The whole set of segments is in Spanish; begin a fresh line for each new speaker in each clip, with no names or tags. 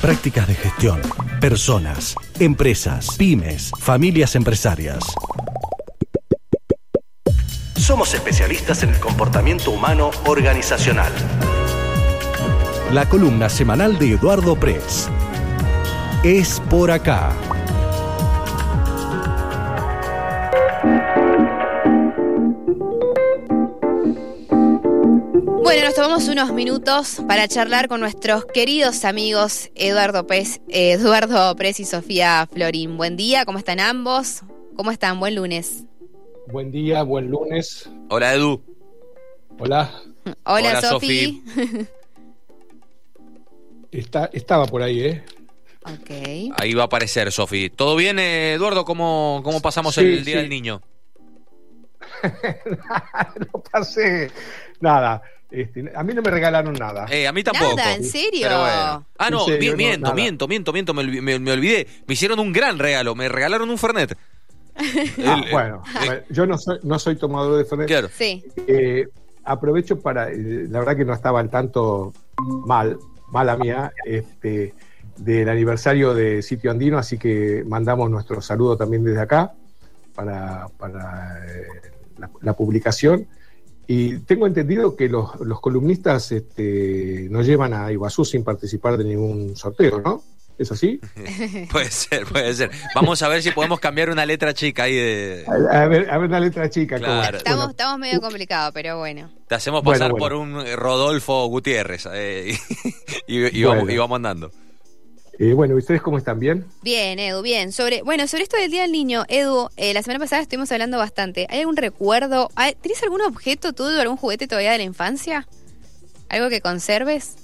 Prácticas de gestión, personas, empresas, pymes, familias empresarias. Somos especialistas en el comportamiento humano organizacional. La columna semanal de Eduardo Press. Es por acá.
Tomamos unos minutos para charlar con nuestros queridos amigos Eduardo Pérez, Eduardo Pérez y Sofía Florín. Buen día, ¿cómo están ambos? ¿Cómo están? Buen lunes.
Buen día, buen lunes.
Hola, Edu.
Hola.
Hola,
Hola,
Sofi.
Está, estaba por ahí, ¿eh?
ok.
Ahí va a aparecer, Sofi. ¿Todo bien, eh, Eduardo? ¿Cómo, cómo pasamos
Sí,
el Día
sí.
del Niño?
no pasé nada. Este, a mí no me regalaron nada.
Eh, a mí tampoco.
Nada, ¿en serio?
Pero bueno. Ah, no,
En serio,
mi-
no,
miento, miento, miento, miento, me, olvi- me- me olvidé. Me hicieron un gran regalo, me regalaron un Fernet.
Ah,
El-
bueno, bueno, yo no soy, no soy tomador de Fernet.
Claro.
Sí.
Eh, aprovecho para, eh, la verdad que no estaba al tanto mal, mala mía, este, del aniversario de Sitio Andino, así que mandamos nuestro saludo también desde acá para, para, eh, la, la publicación. Y tengo entendido que los, los columnistas este, nos llevan a Iguazú sin participar de ningún sorteo, ¿no? ¿Es así?
Puede ser, puede ser. Vamos a ver si podemos cambiar una letra chica ahí de...
A, ver, a ver la letra chica.
Claro.
Estamos,
Bueno,
estamos medio complicados, pero bueno.
Te hacemos pasar
bueno.
por un Rodolfo Gutiérrez eh, y, y- y vamos, y vamos andando.
Eh, bueno, ¿y ustedes cómo están? ¿Bien?
Bien, Edu, bien. Sobre, bueno, sobre esto del Día del Niño, Edu, eh, la semana pasada estuvimos hablando bastante. ¿Hay algún recuerdo? ¿Hay- ¿Tienes algún objeto tuyo, algún juguete todavía de la infancia? ¿Algo que conserves?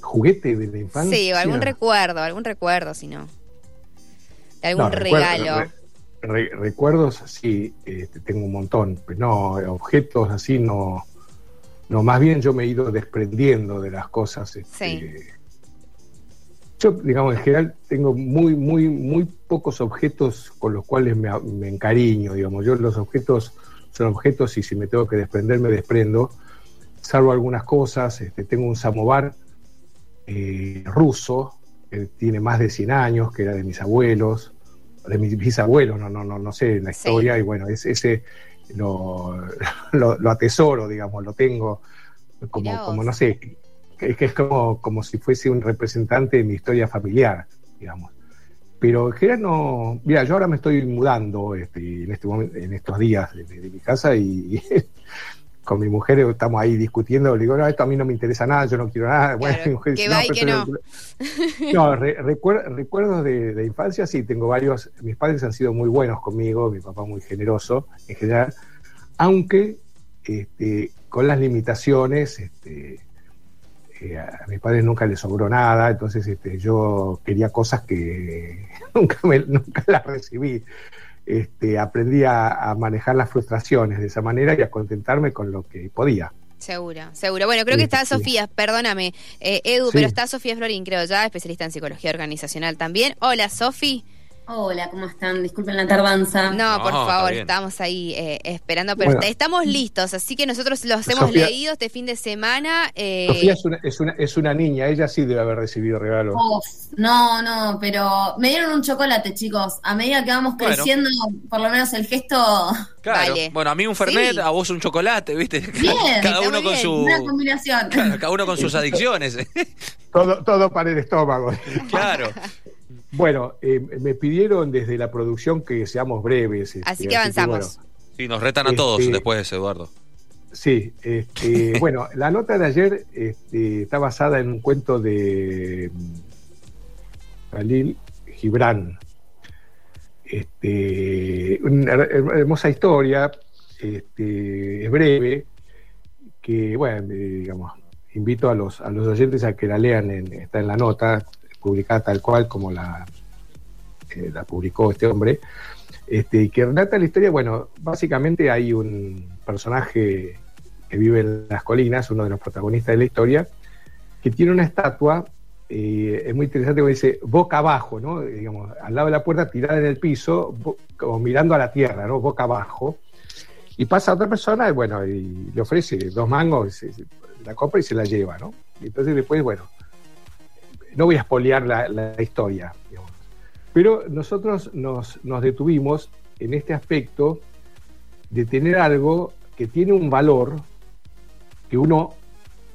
¿Juguete de la infancia?
Sí, o algún recuerdo, algún recuerdo, si no. De algún
No, recuerdo-
regalo.
re- re- recuerdos, sí, este, tengo un montón, pero no, objetos así no. No, más bien yo me he ido desprendiendo de las cosas. este,
Sí.
Yo, digamos, en general tengo muy, muy, muy pocos objetos con los cuales me, me encariño, digamos. Yo los objetos son objetos y si me tengo que desprender, me desprendo. Salvo algunas cosas, este, tengo un samovar eh, ruso, que tiene más de 100 años, que era de mis abuelos, de mis bisabuelos, no, no, no, no sé la
Sí.
historia, y bueno, es, ese lo, lo, lo atesoro, digamos, lo tengo como, como no sé, que, que es como, como si fuese un representante de mi historia familiar, digamos. Pero en general no. Mira, yo ahora me estoy mudando este, en, este momento, en estos días de, de mi casa y con mi mujer estamos ahí discutiendo. Le digo, no, esto a mí no me interesa nada, yo no quiero nada. Bueno,
Claro,
mi mujer
que
dice,
va y
No, re- recuer- recuerdos de, de infancia, sí, tengo varios. Mis padres han sido muy buenos conmigo, mi papá muy generoso en general, aunque este, con las limitaciones. Este, eh, a mis padres nunca les sobró nada, entonces este, yo quería cosas que nunca, me- nunca las recibí. Este, aprendí a, a manejar las frustraciones de esa manera y a contentarme con lo que podía.
Seguro, seguro. Bueno, creo que está
sí.
Sofía, perdóname, eh, Edu,
Sí.
pero está Sofía Florín, creo ya, especialista en psicología organizacional también. Hola, Sofi.
Hola, ¿cómo están? Disculpen la tardanza.
No, por
No,
favor,
bien.
estábamos ahí eh, esperando, pero
Bueno.
estamos listos, así que nosotros los hemos
Sofía-
leído este fin de semana. eh,
Sofía es una, es, una, es una niña, ella sí debe haber recibido regalos.
Uf, no, no, pero me dieron un chocolate, chicos. A medida que vamos
Bueno.
creciendo, por lo menos el gesto.
Claro.
Vale.
Bueno, a mí un Fernet,
Sí.
a vos un chocolate, ¿viste?
Bien,
cada uno con
bien.
su
Una combinación.
cada uno con sus adicciones.
Todo, todo para el estómago.
claro.
Bueno, eh, me pidieron desde la producción que seamos breves. este,
Así que avanzamos.
bueno,
Sí, nos retan a todos
Este-
después, Eduardo.
Sí, este, bueno, la nota de ayer este, está basada en un cuento de mm, Khalil Gibran. Este, una her- hermosa historia, este, es breve, que, bueno, eh, digamos, invito a los, a los oyentes a que la lean, en- está en la nota, publicada tal cual como la, eh, la publicó este hombre, este, que relata la historia, bueno, básicamente hay un personaje que vive en las colinas, uno de los protagonistas de la historia, que tiene una estatua, eh, es muy interesante porque dice boca abajo, ¿no? Digamos, al lado de la puerta, tirada en el piso, como mirando a la tierra, ¿no? Boca abajo. Y pasa otra persona, y bueno, y le ofrece dos mangos, la compra y se la lleva, ¿no? Y entonces después, bueno, no voy a espolear la, historia, digamos. pero nosotros nos, detuvimos en este aspecto de tener algo que tiene un valor que uno,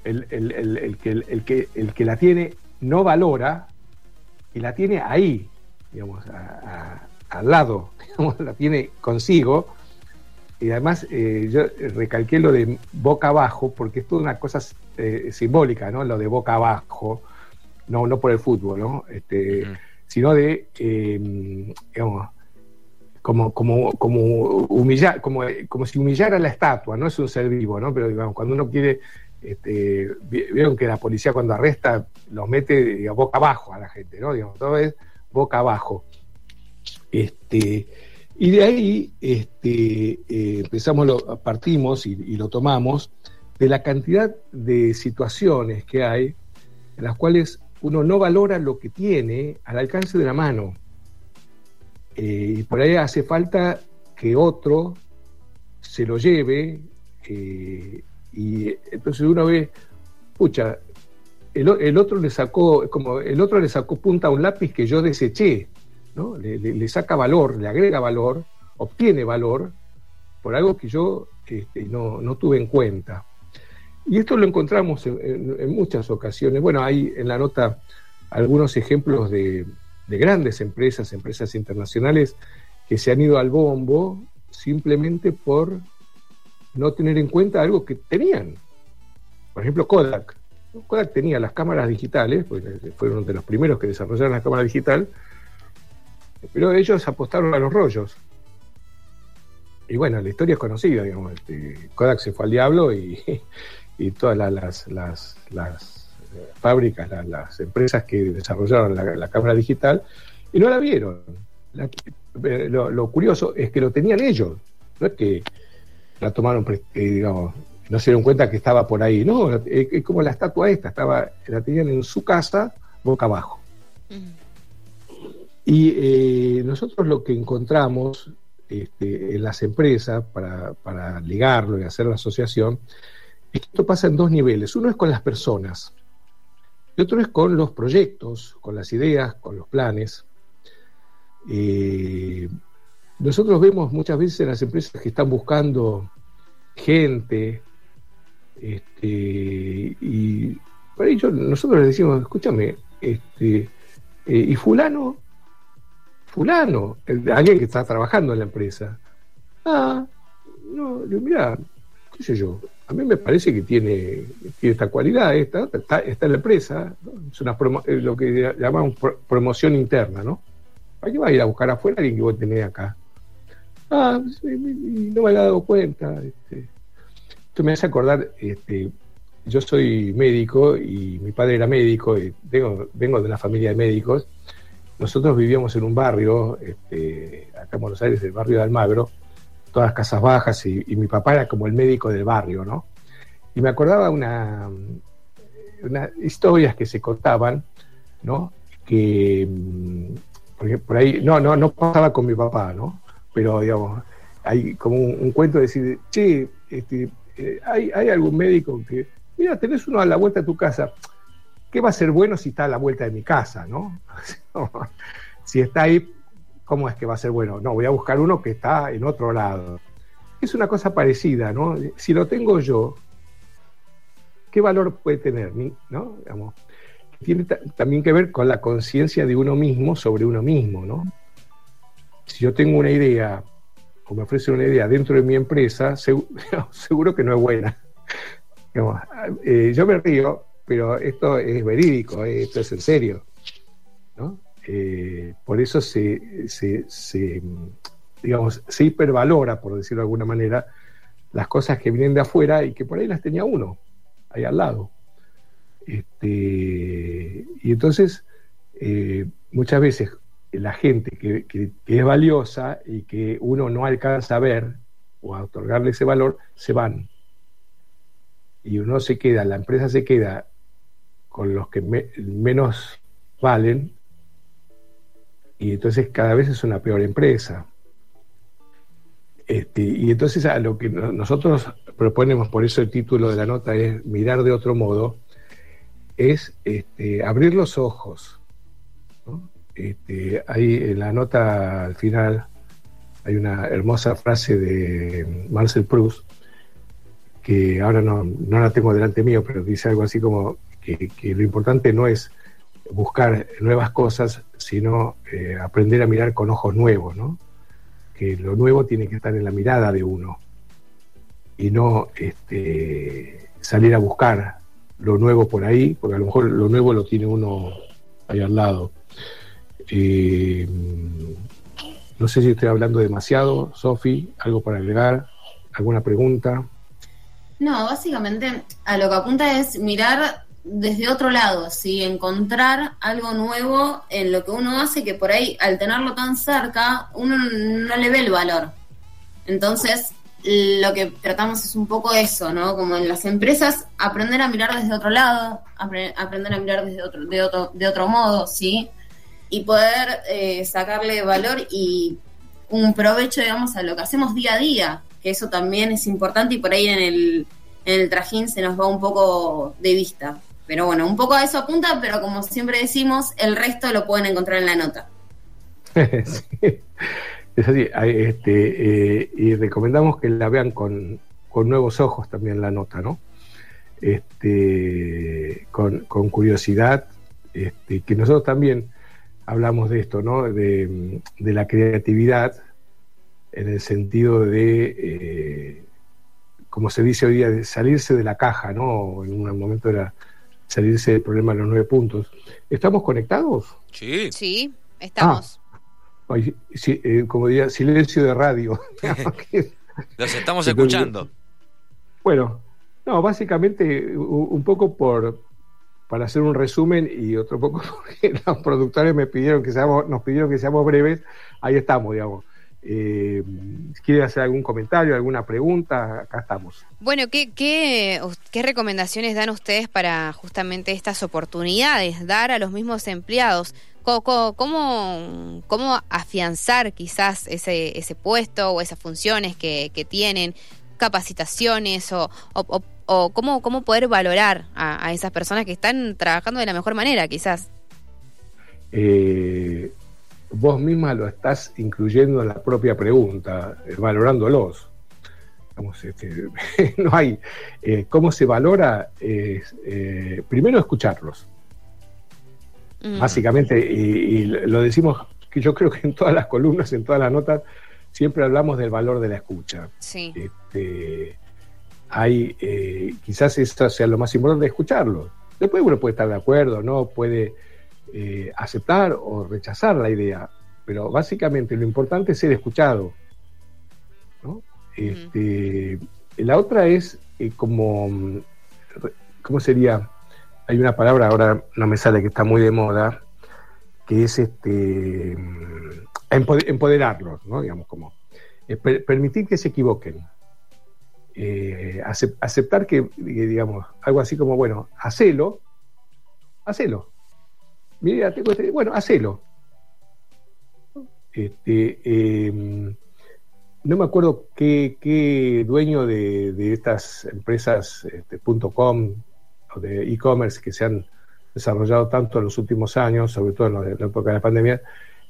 el, el- que, la tiene, no valora y la tiene ahí, digamos, al lado, digamos, la tiene consigo. Y además eh, yo recalqué lo de boca abajo, porque es toda una cosa eh, simbólica, ¿no? Lo de boca abajo, no, no por el fútbol, ¿no? Este, sino de, eh, digamos, como, como, como humillar, como, como si humillara la estatua, no es un ser vivo, ¿no? Pero digamos, cuando uno quiere, este, vi- vieron que la policía cuando arresta los mete digamos, boca abajo a la gente, ¿no? Digamos, todo es boca abajo. Este, y de ahí este, eh, empezamos, lo, partimos y, y lo tomamos de la cantidad de situaciones que hay en las cuales uno no valora lo que tiene al alcance de la mano. Eh, y por ahí hace falta que otro se lo lleve eh, y entonces uno ve, pucha, el, otro le sacó, como el otro le sacó punta a un lápiz que yo deseché, ¿no? Le saca valor, le agrega valor, obtiene valor por algo que yo este, no, no tuve en cuenta. Y esto lo encontramos en, muchas ocasiones. Bueno, hay en la nota algunos ejemplos de, de grandes empresas, empresas internacionales, que se han ido al bombo simplemente por no tener en cuenta algo que tenían. Por ejemplo, Kodak. Kodak tenía las cámaras digitales, porque fueron de los primeros que desarrollaron la cámara digital, pero ellos apostaron a los rollos. Y bueno, la historia es conocida, digamos. este, Kodak se fue al diablo y, y todas la- las, las, las, eh, fábricas, la- las empresas que desarrollaron la, la cámara digital, y no la vieron. La- eh, lo, lo curioso es que lo tenían ellos, no es que la tomaron, eh, digamos, no se dieron cuenta que estaba por ahí, no, es como la estatua esta, estaba, la tenían en su casa, boca abajo. Y eh, nosotros lo que encontramos este, en las empresas para, para ligarlo y hacer la asociación, esto pasa en dos niveles. Uno es con las personas y otro es con los proyectos, con las ideas, con los planes. Eh, nosotros vemos muchas veces en las empresas que están buscando gente, este, y por ahí yo- nosotros les decimos, escúchame, este, eh, y fulano, fulano, alguien que está trabajando en la empresa. Ah, no, mira, qué sé yo, a mí me parece que tiene, esta cualidad, esta, está, en la empresa, es una promo- eh, lo que llamamos pro- promoción interna, ¿no? ¿Para qué vas a ir a buscar afuera a alguien que vos tenés acá? Ah, no me había dado cuenta. Este. Esto me hace acordar, este, yo soy médico y mi padre era médico y tengo, vengo de una familia de médicos. Nosotros vivíamos en un barrio, este, acá en Buenos Aires, el barrio de Almagro, todas casas bajas y, mi papá era como el médico del barrio, ¿no? Y me acordaba una, unas historias que se contaban, ¿no? Que, mm, por ahí, no, no, no pasaba con mi papá, ¿no? Pero, digamos, hay como un, un cuento de decir, che, este, eh, hay, hay algún médico que, mira, tenés uno a la vuelta de tu casa, ¿qué va a ser bueno si está a la vuelta de mi casa, no? si está ahí, ¿cómo es que va a ser bueno? No, voy a buscar uno que está en otro lado. Es una cosa parecida, ¿no? Si lo tengo yo, ¿qué valor puede tener? ¿No? Digamos, tiene ta- también que ver con la conciencia de uno mismo sobre uno mismo, ¿no? Si yo tengo una idea o me ofrecen una idea dentro de mi empresa, segu- seguro que no es buena. Digamos, eh, yo me río, pero esto es verídico, eh, esto es en serio. ¿no? Eh, por eso se, se, digamos, se hipervalora, por decirlo de alguna manera, las cosas que vienen de afuera y que por ahí las tenía uno, ahí al lado. Este, y entonces, eh, muchas veces la gente que, que- es valiosa y que uno no alcanza a ver o a otorgarle ese valor, se van. Y uno se queda, la empresa se queda con los que me- menos valen y entonces cada vez es una peor empresa. Este, y entonces a lo que no- nosotros proponemos, por eso el título de la nota es mirar de otro modo, es este, abrir los ojos. ¿no? Este, ahí en la nota al final hay una hermosa frase de Marcel Proust, que ahora no, no la tengo delante mío, pero dice algo así como que lo importante no es buscar nuevas cosas, sino eh, aprender a mirar con ojos nuevos, ¿no? Que lo nuevo tiene que estar en la mirada de uno y no este, salir a buscar lo nuevo por ahí, porque a lo mejor lo nuevo lo tiene uno ahí al lado. Eh, no sé si estoy hablando demasiado, Sofi, algo para agregar, alguna pregunta.
No, básicamente a lo que apunta es mirar desde otro lado, ¿sí? encontrar algo nuevo en lo que uno hace que por ahí al tenerlo tan cerca uno no le ve el valor. Entonces, lo que tratamos es un poco eso, ¿no? Como en las empresas, aprender a mirar desde otro lado, apre- aprender a mirar desde otro, de otro, de otro modo, ¿sí? Y poder eh, sacarle valor y un provecho, digamos, a lo que hacemos día a día, que eso también es importante y por ahí en el, en el trajín se nos va un poco de vista. Pero bueno, un poco a eso apunta, pero como siempre decimos, el resto lo pueden encontrar en la nota.
Sí, es así. Este, eh, y recomendamos que la vean con, con nuevos ojos también la nota, ¿no? Este, con, con curiosidad, este, que nosotros también hablamos de esto, ¿no? De, de la creatividad en el sentido de, eh, como se dice hoy día, de salirse de la caja, ¿no? En un momento era salirse del problema de los nueve puntos. ¿Estamos conectados?
Sí.
Sí, estamos.
Sí, eh, como diría, silencio de radio.
Los estamos
Entonces,
escuchando.
bueno, no, básicamente un poco por para hacer un resumen y otro poco porque los productores me pidieron que seamos, nos pidieron que seamos breves, ahí estamos, digamos. Eh, ¿Quiere hacer algún comentario, alguna pregunta? Acá estamos.
Bueno, ¿qué, qué, ¿qué recomendaciones dan ustedes para justamente estas oportunidades, dar a los mismos empleados? ¿Cómo, cómo- cómo, cómo afianzar quizás ese, ese puesto o esas funciones que, que tienen? capacitaciones o, o, o- o cómo, cómo poder valorar a, a esas personas que están trabajando de la mejor manera, quizás.
Eh, vos misma lo estás incluyendo en la propia pregunta, eh, valorándolos. Este, no hay. eh, ¿Cómo se valora? Eh, primero escucharlos.
Mm.
Básicamente, y, y lo decimos que yo creo que en todas las columnas, en todas las notas, siempre hablamos del valor de la escucha.
Sí,
Este, hay, quizás eso sea lo más importante, escucharlo. Después uno puede estar de acuerdo, no puede eh, aceptar o rechazar la idea, pero básicamente lo importante es ser escuchado. ¿no? Este, La otra es eh, como, ¿cómo sería? Hay una palabra ahora no me sale que está muy de moda, que es este empode- empoderarlos, ¿no? Digamos como eh, per- permitir que se equivoquen. Eh, acep- aceptar que, digamos, algo así como, bueno, hacelo, hacelo. Mira, tengo este- bueno, hacelo. Este, eh, no me acuerdo qué, dueño de, estas empresas este, .com o de e-commerce que se han desarrollado tanto en los últimos años, sobre todo en la, época de la pandemia,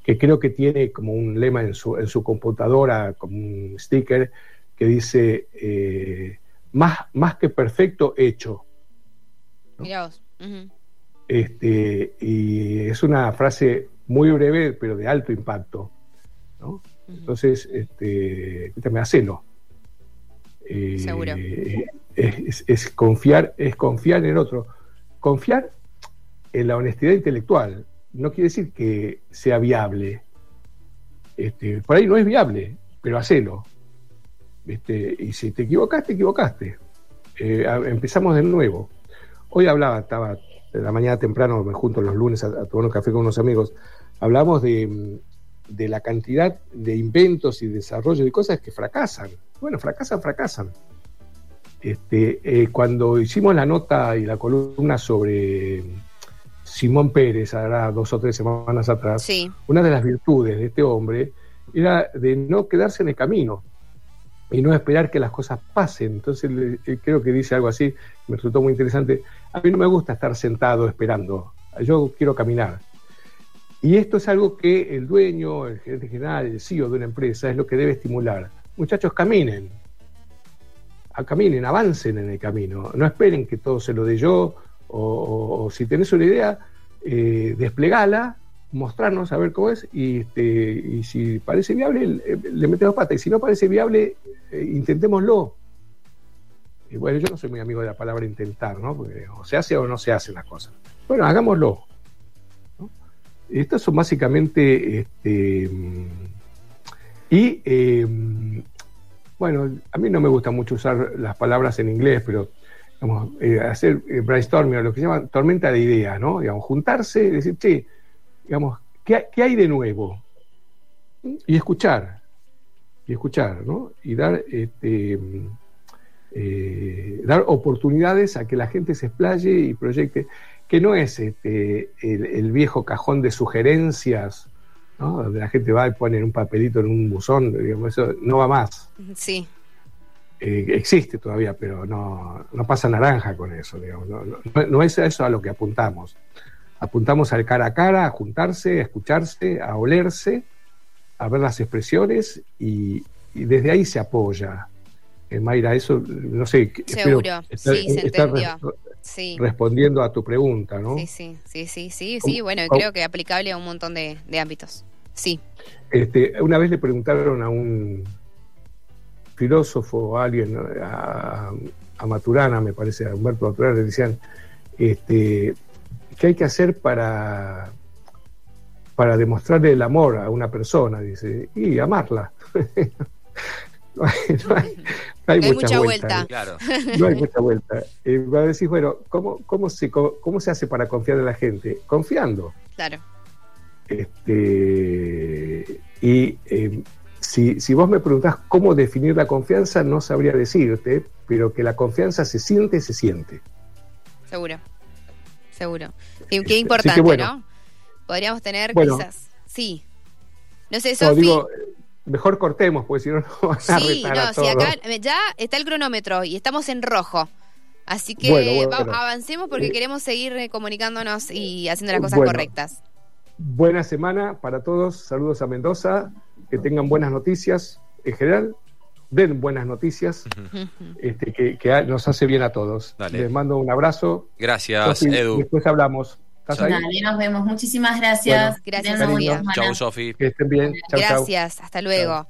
que creo que tiene como un lema en su, computadora, como un sticker, que dice, eh, más, que perfecto, hecho.
Ujú.
Este, y es una frase muy breve, pero de alto impacto. ¿no? Entonces, este, escúchame, hacelo. Eh,
Seguro.
Es, es confiar, es confiar en el otro. Confiar en la honestidad intelectual no quiere decir que sea viable. Este, por ahí no es viable, pero hacelo. Este, y si te equivocaste, te equivocaste. Eh, empezamos de nuevo. Hoy hablaba, estaba la mañana temprano, me junto los lunes a, a tomar un café con unos amigos. Hablamos de, de la cantidad de inventos y desarrollo de cosas que fracasan. Bueno, fracasan, fracasan. Este, eh, cuando hicimos la nota y la columna sobre Simón Pérez, ahora dos o tres semanas atrás,
Sí,
una de las virtudes de este hombre era de no quedarse en el camino. Y no esperar que las cosas pasen. Entonces creo que dice algo así, me resultó muy interesante. A mí no me gusta estar sentado esperando, yo quiero caminar. Y esto es algo que el dueño, el gerente general, el CEO de una empresa es lo que debe estimular. Muchachos, caminen, caminen, avancen en el camino, no esperen que todo se lo dé yo, o, si tenés una idea, eh, desplegala, mostrarnos a ver cómo es, y, este, y si parece viable, le, metemos pata, y si no parece viable, eh, intentémoslo. Y bueno, yo no soy muy amigo de la palabra intentar, ¿no? O se hace o no se hacen las cosas. Bueno, hagámoslo. Estas son básicamente, este, y em, bueno, a mí no me gusta mucho usar las palabras en inglés, pero vamos, eh, hacer eh, brainstorming, lo que se llama tormenta de ideas, ¿no? Digamos, juntarse decir, che, digamos, ¿qué, hay de nuevo? Y escuchar, y escuchar, ¿no? Y dar, este, eh, dar oportunidades a que la gente se explaye y proyecte que no es este, el, viejo cajón de sugerencias, donde la gente va y pone un papelito en un buzón, digamos, eso no va más.
Sí.
Eh, existe todavía, pero no, pasa naranja con eso, digamos, no, es eso a lo que apuntamos. Apuntamos al cara a cara, a juntarse, a escucharse, a olerse, a ver las expresiones y, desde ahí se apoya. Eh, Mayra, eso, no sé.
Seguro, sí, se entendió
respondiendo a tu pregunta, ¿no?
Sí, sí, sí, sí, sí, sí. bueno, creo que aplicable a un montón de, ámbitos. Sí.
Este, una vez le preguntaron a un filósofo o alguien, a, Maturana, me parece, a Humberto Maturana, le decían, este, ¿qué hay que hacer para, para demostrarle el amor a una persona? Dice, y amarla. no hay,
hay, mucha, vuelta.
No hay mucha vuelta. Eh, va a decir, bueno, ¿cómo, cómo, se, cómo, se hace para confiar en la gente? Confiando.
Claro.
Este, y eh, si, si vos me preguntás cómo definir la confianza, no sabría decirte, pero que la confianza se siente, se siente.
Seguro, seguro. Qué, este, importante, ¿no? Podríamos tener quizás. Sí. No sé, Sofi
mejor cortemos, porque si no, no van a sí, no, si acá
ya está el cronómetro y estamos en rojo. Así que avancemos porque queremos seguir eh, comunicándonos y haciendo las cosas correctas.
Buena semana para todos. Saludos a Mendoza. Que tengan buenas noticias en general. Den buenas noticias. este, que, nos hace bien a todos. Les mando un abrazo.
Gracias, Edu.
Después hablamos.
Dale, nos vemos. Muchísimas gracias.
gracias, Sofía.
Chau, Sofi.
Que estén bien.
gracias. Hasta luego.